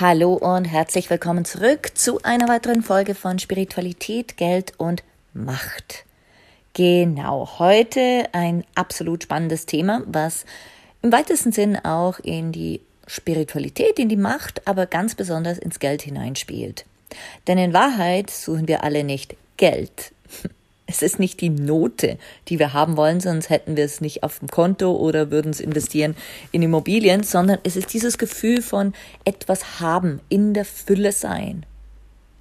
Hallo und herzlich willkommen zurück zu einer weiteren Folge von Spiritualität, Geld und Macht. Genau, heute ein absolut spannendes Thema, was im weitesten Sinn auch in die Spiritualität, in die Macht, aber ganz besonders ins Geld hineinspielt. Denn in Wahrheit suchen wir alle nicht Geld. Es ist nicht die Note, die wir haben wollen, sonst hätten wir es nicht auf dem Konto oder würden es investieren in Immobilien, sondern es ist dieses Gefühl von etwas haben, in der Fülle sein,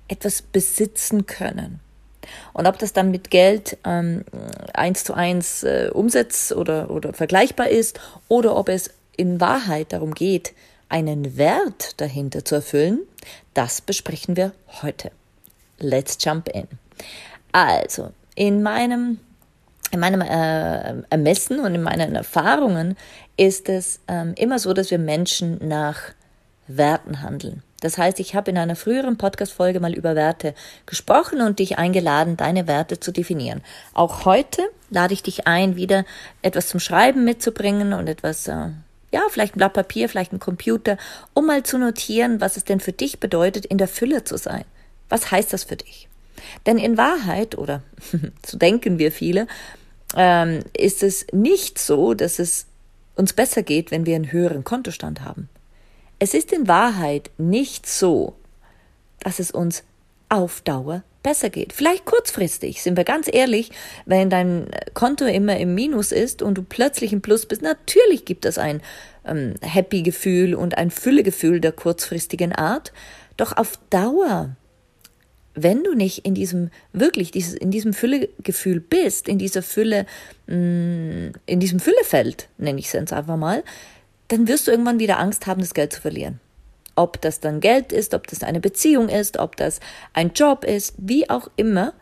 etwas besitzen können. Und ob das dann mit Geld ähm, eins zu eins äh, umsetzt oder, oder vergleichbar ist oder ob es in Wahrheit darum geht, einen Wert dahinter zu erfüllen, das besprechen wir heute. Let's jump in. Also, in meinem, in meinem äh, Ermessen und in meinen Erfahrungen ist es ähm, immer so, dass wir Menschen nach Werten handeln. Das heißt, ich habe in einer früheren Podcast-Folge mal über Werte gesprochen und dich eingeladen, deine Werte zu definieren. Auch heute lade ich dich ein, wieder etwas zum Schreiben mitzubringen und etwas, äh, ja, vielleicht ein Blatt Papier, vielleicht ein Computer, um mal zu notieren, was es denn für dich bedeutet, in der Fülle zu sein. Was heißt das für dich? Denn in Wahrheit, oder so denken wir viele, ähm, ist es nicht so, dass es uns besser geht, wenn wir einen höheren Kontostand haben. Es ist in Wahrheit nicht so, dass es uns auf Dauer besser geht. Vielleicht kurzfristig, sind wir ganz ehrlich, wenn dein Konto immer im Minus ist und du plötzlich im Plus bist, natürlich gibt es ein ähm, Happy-Gefühl und ein Füllegefühl der kurzfristigen Art. Doch auf Dauer wenn du nicht in diesem, wirklich, dieses, in diesem Füllegefühl bist, in dieser Fülle, mm, in diesem Füllefeld, nenne ich es jetzt einfach mal, dann wirst du irgendwann wieder Angst haben, das Geld zu verlieren. Ob das dann Geld ist, ob das eine Beziehung ist, ob das ein Job ist, wie auch immer.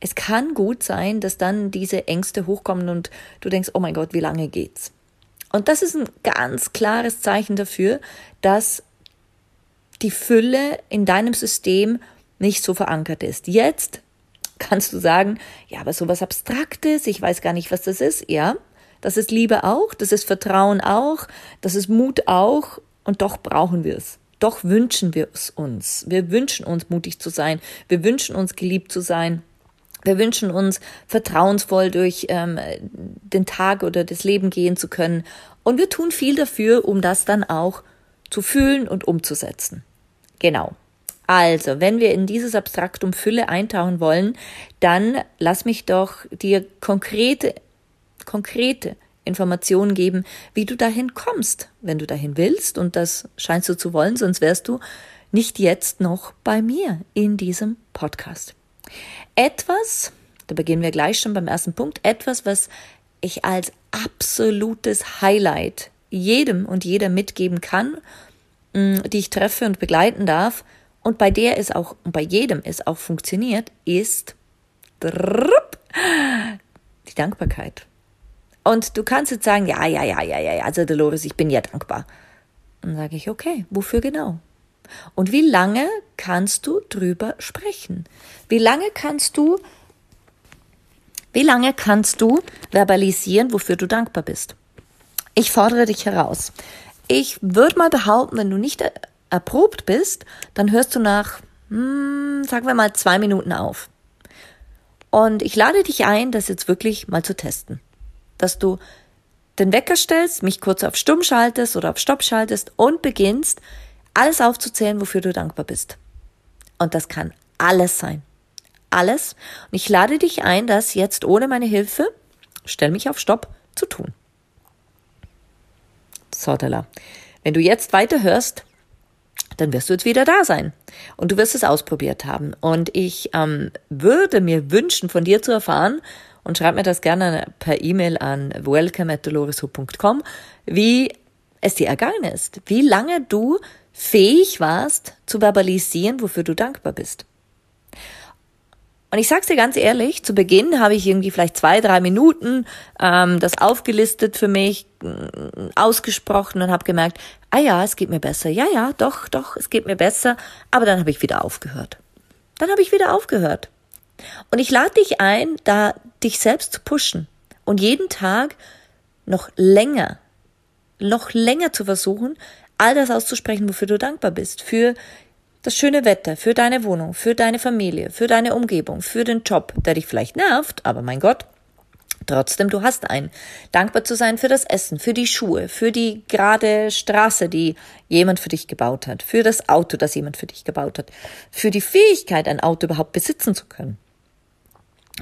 Es kann gut sein, dass dann diese Ängste hochkommen und du denkst, oh mein Gott, wie lange geht's? Und das ist ein ganz klares Zeichen dafür, dass die Fülle in deinem System nicht so verankert ist. Jetzt kannst du sagen, ja, aber sowas Abstraktes, ich weiß gar nicht, was das ist. Ja, das ist Liebe auch, das ist Vertrauen auch, das ist Mut auch und doch brauchen wir es. Doch wünschen wir es uns. Wir wünschen uns mutig zu sein. Wir wünschen uns geliebt zu sein. Wir wünschen uns vertrauensvoll durch ähm, den Tag oder das Leben gehen zu können. Und wir tun viel dafür, um das dann auch zu fühlen und umzusetzen. Genau. Also, wenn wir in dieses Abstraktum Fülle eintauchen wollen, dann lass mich doch dir konkrete, konkrete Informationen geben, wie du dahin kommst, wenn du dahin willst. Und das scheinst du zu wollen, sonst wärst du nicht jetzt noch bei mir in diesem Podcast. Etwas, da beginnen wir gleich schon beim ersten Punkt, etwas, was ich als absolutes Highlight jedem und jeder mitgeben kann, mm, die ich treffe und begleiten darf, und bei der es auch, und bei jedem es auch funktioniert, ist die Dankbarkeit. Und du kannst jetzt sagen, ja, ja, ja, ja, ja, also Dolores, ich bin ja dankbar. Dann sage ich, okay, wofür genau? Und wie lange kannst du drüber sprechen? Wie lange kannst du, wie lange kannst du verbalisieren, wofür du dankbar bist? Ich fordere dich heraus. Ich würde mal behaupten, wenn du nicht erprobt bist, dann hörst du nach, hm, sagen wir mal, zwei Minuten auf. Und ich lade dich ein, das jetzt wirklich mal zu testen. Dass du den Wecker stellst, mich kurz auf Stumm schaltest oder auf Stopp schaltest und beginnst, alles aufzuzählen, wofür du dankbar bist. Und das kann alles sein. Alles. Und ich lade dich ein, das jetzt ohne meine Hilfe, stell mich auf Stopp, zu tun. Sordala. Wenn du jetzt weiterhörst, dann wirst du jetzt wieder da sein und du wirst es ausprobiert haben. Und ich ähm, würde mir wünschen, von dir zu erfahren, und schreib mir das gerne per E-Mail an welcome.doloreshub.com, wie es dir ergangen ist, wie lange du fähig warst zu verbalisieren, wofür du dankbar bist. Und ich sag's dir ganz ehrlich, zu Beginn habe ich irgendwie vielleicht zwei, drei Minuten ähm, das aufgelistet für mich, äh, ausgesprochen und habe gemerkt, ah ja, es geht mir besser. Ja, ja, doch, doch, es geht mir besser. Aber dann habe ich wieder aufgehört. Dann habe ich wieder aufgehört. Und ich lade dich ein, da dich selbst zu pushen und jeden Tag noch länger, noch länger zu versuchen, all das auszusprechen, wofür du dankbar bist. Für das schöne Wetter, für deine Wohnung, für deine Familie, für deine Umgebung, für den Job, der dich vielleicht nervt, aber mein Gott, Trotzdem, du hast einen. Dankbar zu sein für das Essen, für die Schuhe, für die gerade Straße, die jemand für dich gebaut hat, für das Auto, das jemand für dich gebaut hat, für die Fähigkeit, ein Auto überhaupt besitzen zu können,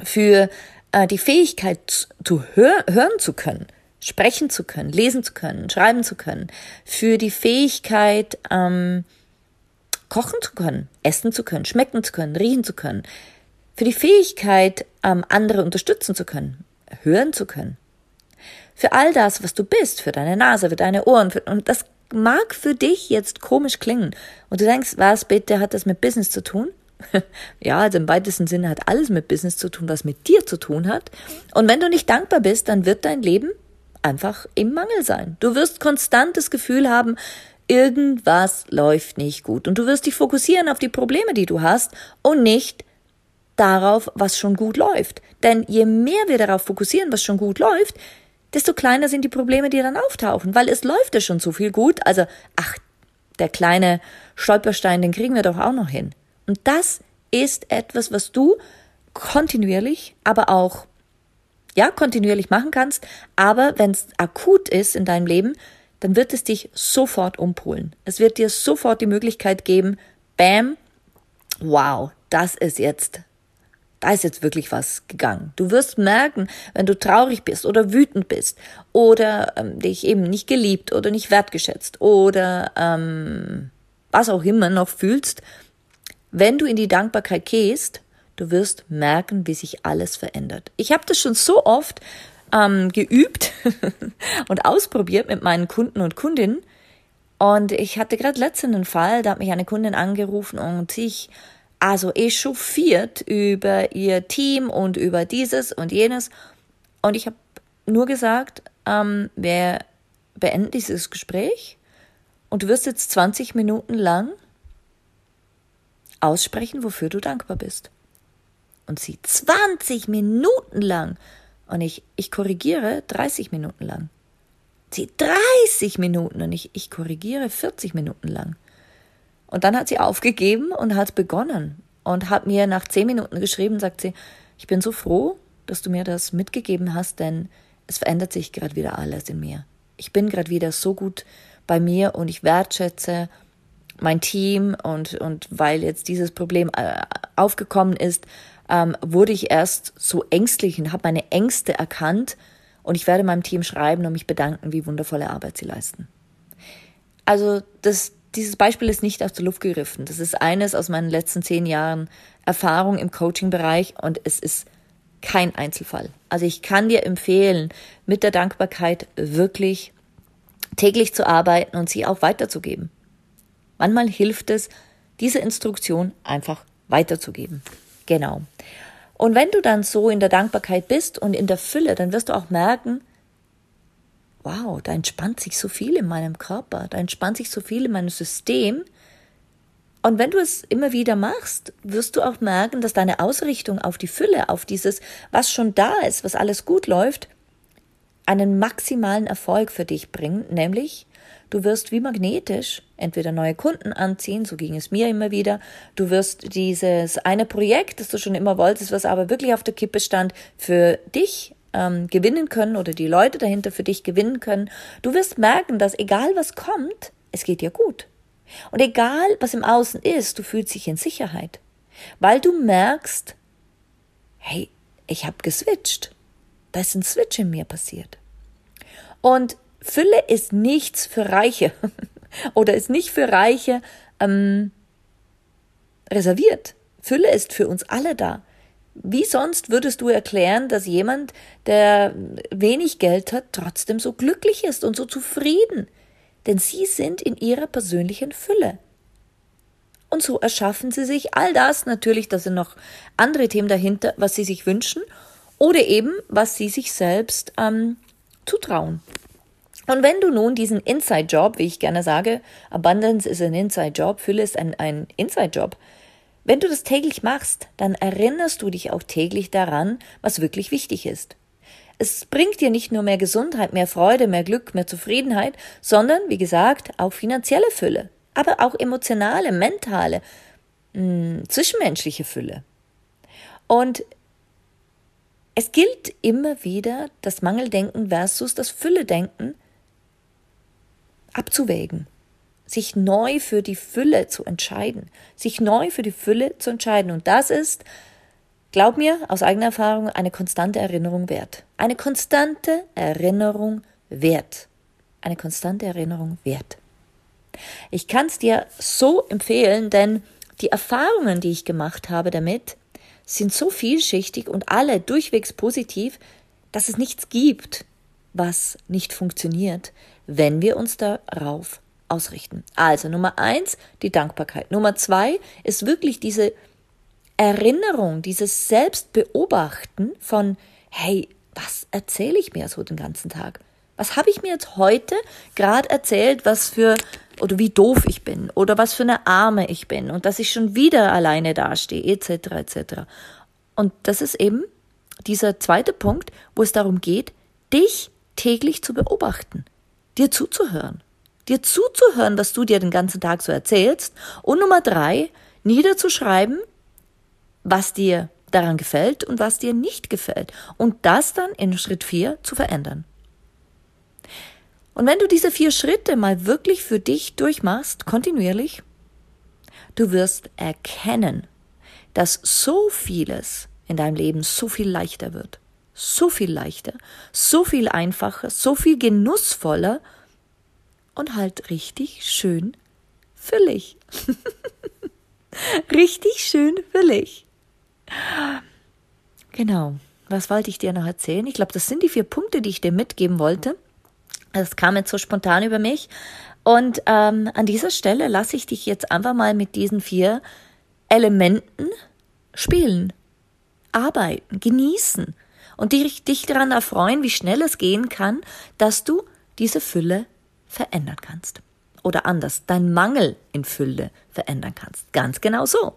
für äh, die Fähigkeit zu hör hören zu können, sprechen zu können, lesen zu können, schreiben zu können, für die Fähigkeit, ähm, kochen zu können, essen zu können, schmecken zu können, riechen zu können, für die Fähigkeit, ähm, andere unterstützen zu können, hören zu können. Für all das, was du bist, für deine Nase, für deine Ohren, für, und das mag für dich jetzt komisch klingen. Und du denkst, was bitte hat das mit Business zu tun? ja, also im weitesten Sinne hat alles mit Business zu tun, was mit dir zu tun hat. Und wenn du nicht dankbar bist, dann wird dein Leben einfach im Mangel sein. Du wirst konstant das Gefühl haben, irgendwas läuft nicht gut. Und du wirst dich fokussieren auf die Probleme, die du hast und nicht darauf, was schon gut läuft. Denn je mehr wir darauf fokussieren, was schon gut läuft, desto kleiner sind die Probleme, die dann auftauchen, weil es läuft ja schon so viel gut. Also, ach, der kleine Stolperstein, den kriegen wir doch auch noch hin. Und das ist etwas, was du kontinuierlich, aber auch ja, kontinuierlich machen kannst, aber wenn es akut ist in deinem Leben, dann wird es dich sofort umpolen. Es wird dir sofort die Möglichkeit geben, bam, wow, das ist jetzt, da ist jetzt wirklich was gegangen. Du wirst merken, wenn du traurig bist oder wütend bist oder ähm, dich eben nicht geliebt oder nicht wertgeschätzt oder ähm, was auch immer noch fühlst, wenn du in die Dankbarkeit gehst, du wirst merken, wie sich alles verändert. Ich habe das schon so oft ähm, geübt und ausprobiert mit meinen Kunden und Kundinnen. Und ich hatte gerade letztens einen Fall, da hat mich eine Kundin angerufen und sich also echauffiert über ihr Team und über dieses und jenes. Und ich habe nur gesagt, ähm, wir beenden dieses Gespräch und du wirst jetzt 20 Minuten lang aussprechen, wofür du dankbar bist. Und sie 20 Minuten lang. Und ich, ich korrigiere 30 Minuten lang. Sie 30 Minuten und ich, ich korrigiere 40 Minuten lang. Und dann hat sie aufgegeben und hat begonnen und hat mir nach 10 Minuten geschrieben, sagt sie, ich bin so froh, dass du mir das mitgegeben hast, denn es verändert sich gerade wieder alles in mir. Ich bin gerade wieder so gut bei mir und ich wertschätze mein Team und, und weil jetzt dieses Problem äh, aufgekommen ist, ähm, wurde ich erst so ängstlich und habe meine Ängste erkannt und ich werde meinem Team schreiben und mich bedanken, wie wundervolle Arbeit sie leisten. Also das, dieses Beispiel ist nicht aus der Luft gegriffen. Das ist eines aus meinen letzten zehn Jahren Erfahrung im Coaching-Bereich und es ist kein Einzelfall. Also ich kann dir empfehlen, mit der Dankbarkeit wirklich täglich zu arbeiten und sie auch weiterzugeben. Manchmal hilft es, diese Instruktion einfach weiterzugeben. Genau. Und wenn du dann so in der Dankbarkeit bist und in der Fülle, dann wirst du auch merken, wow, da entspannt sich so viel in meinem Körper, da entspannt sich so viel in meinem System. Und wenn du es immer wieder machst, wirst du auch merken, dass deine Ausrichtung auf die Fülle, auf dieses, was schon da ist, was alles gut läuft, einen maximalen Erfolg für dich bringt, nämlich Du wirst wie magnetisch entweder neue Kunden anziehen, so ging es mir immer wieder. Du wirst dieses eine Projekt, das du schon immer wolltest, was aber wirklich auf der Kippe stand, für dich ähm, gewinnen können oder die Leute dahinter für dich gewinnen können. Du wirst merken, dass egal was kommt, es geht dir gut. Und egal, was im Außen ist, du fühlst dich in Sicherheit, weil du merkst, hey, ich habe geswitcht. Da ist ein Switch in mir passiert. Und Fülle ist nichts für Reiche oder ist nicht für Reiche ähm, reserviert. Fülle ist für uns alle da. Wie sonst würdest du erklären, dass jemand, der wenig Geld hat, trotzdem so glücklich ist und so zufrieden? Denn sie sind in ihrer persönlichen Fülle. Und so erschaffen sie sich all das, natürlich, da sind noch andere Themen dahinter, was sie sich wünschen oder eben, was sie sich selbst ähm, zutrauen. Und wenn du nun diesen Inside-Job, wie ich gerne sage, Abundance ist ein Inside-Job, Fülle ist ein, ein Inside-Job, wenn du das täglich machst, dann erinnerst du dich auch täglich daran, was wirklich wichtig ist. Es bringt dir nicht nur mehr Gesundheit, mehr Freude, mehr Glück, mehr Zufriedenheit, sondern, wie gesagt, auch finanzielle Fülle, aber auch emotionale, mentale, mh, hm, zwischenmenschliche Fülle. Und es gilt immer wieder, das Mangeldenken versus das Fülledenken abzuwägen sich neu für die Fülle zu entscheiden, sich neu für die Fülle zu entscheiden. Und das ist, glaub mir, aus eigener Erfahrung, eine konstante Erinnerung wert. Eine konstante Erinnerung wert. Eine konstante Erinnerung wert. Ich kann es dir so empfehlen, denn die Erfahrungen, die ich gemacht habe damit, sind so vielschichtig und alle durchwegs positiv, dass es nichts gibt, was nicht funktioniert, wenn wir uns darauf ausrichten. Also Nummer eins, die Dankbarkeit. Nummer zwei ist wirklich diese Erinnerung, dieses Selbstbeobachten von, hey, was erzähle ich mir so den ganzen Tag? Was habe ich mir jetzt heute gerade erzählt, was für oder wie doof ich bin oder was für eine Arme ich bin und dass ich schon wieder alleine dastehe, etc. etc. Und das ist eben dieser zweite Punkt, wo es darum geht, dich täglich zu beobachten, dir zuzuhören dir zuzuhören, was du dir den ganzen Tag so erzählst. Und Nummer drei, niederzuschreiben, was dir daran gefällt und was dir nicht gefällt. Und das dann in Schritt vier zu verändern. Und wenn du diese vier Schritte mal wirklich für dich durchmachst, kontinuierlich, du wirst erkennen, dass so vieles in deinem Leben so viel leichter wird. So viel leichter, so viel einfacher, so viel genussvoller und halt richtig schön füllig. richtig schön füllig. Genau. Was wollte ich dir noch erzählen? Ich glaube, das sind die vier Punkte, die ich dir mitgeben wollte. Das kam jetzt so spontan über mich. Und ähm, an dieser Stelle lasse ich dich jetzt einfach mal mit diesen vier Elementen spielen, arbeiten, genießen und dich, dich daran erfreuen, wie schnell es gehen kann, dass du diese Fülle verändern kannst. Oder anders, dein Mangel in Fülle verändern kannst. Ganz genau so.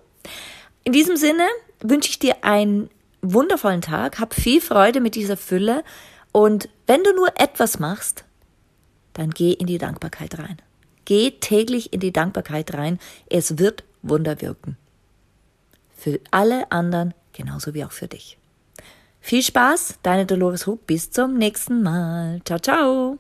In diesem Sinne wünsche ich dir einen wundervollen Tag, hab viel Freude mit dieser Fülle und wenn du nur etwas machst, dann geh in die Dankbarkeit rein. Geh täglich in die Dankbarkeit rein. Es wird Wunder wirken. Für alle anderen genauso wie auch für dich. Viel Spaß, deine Dolores Hub. Bis zum nächsten Mal. Ciao, ciao.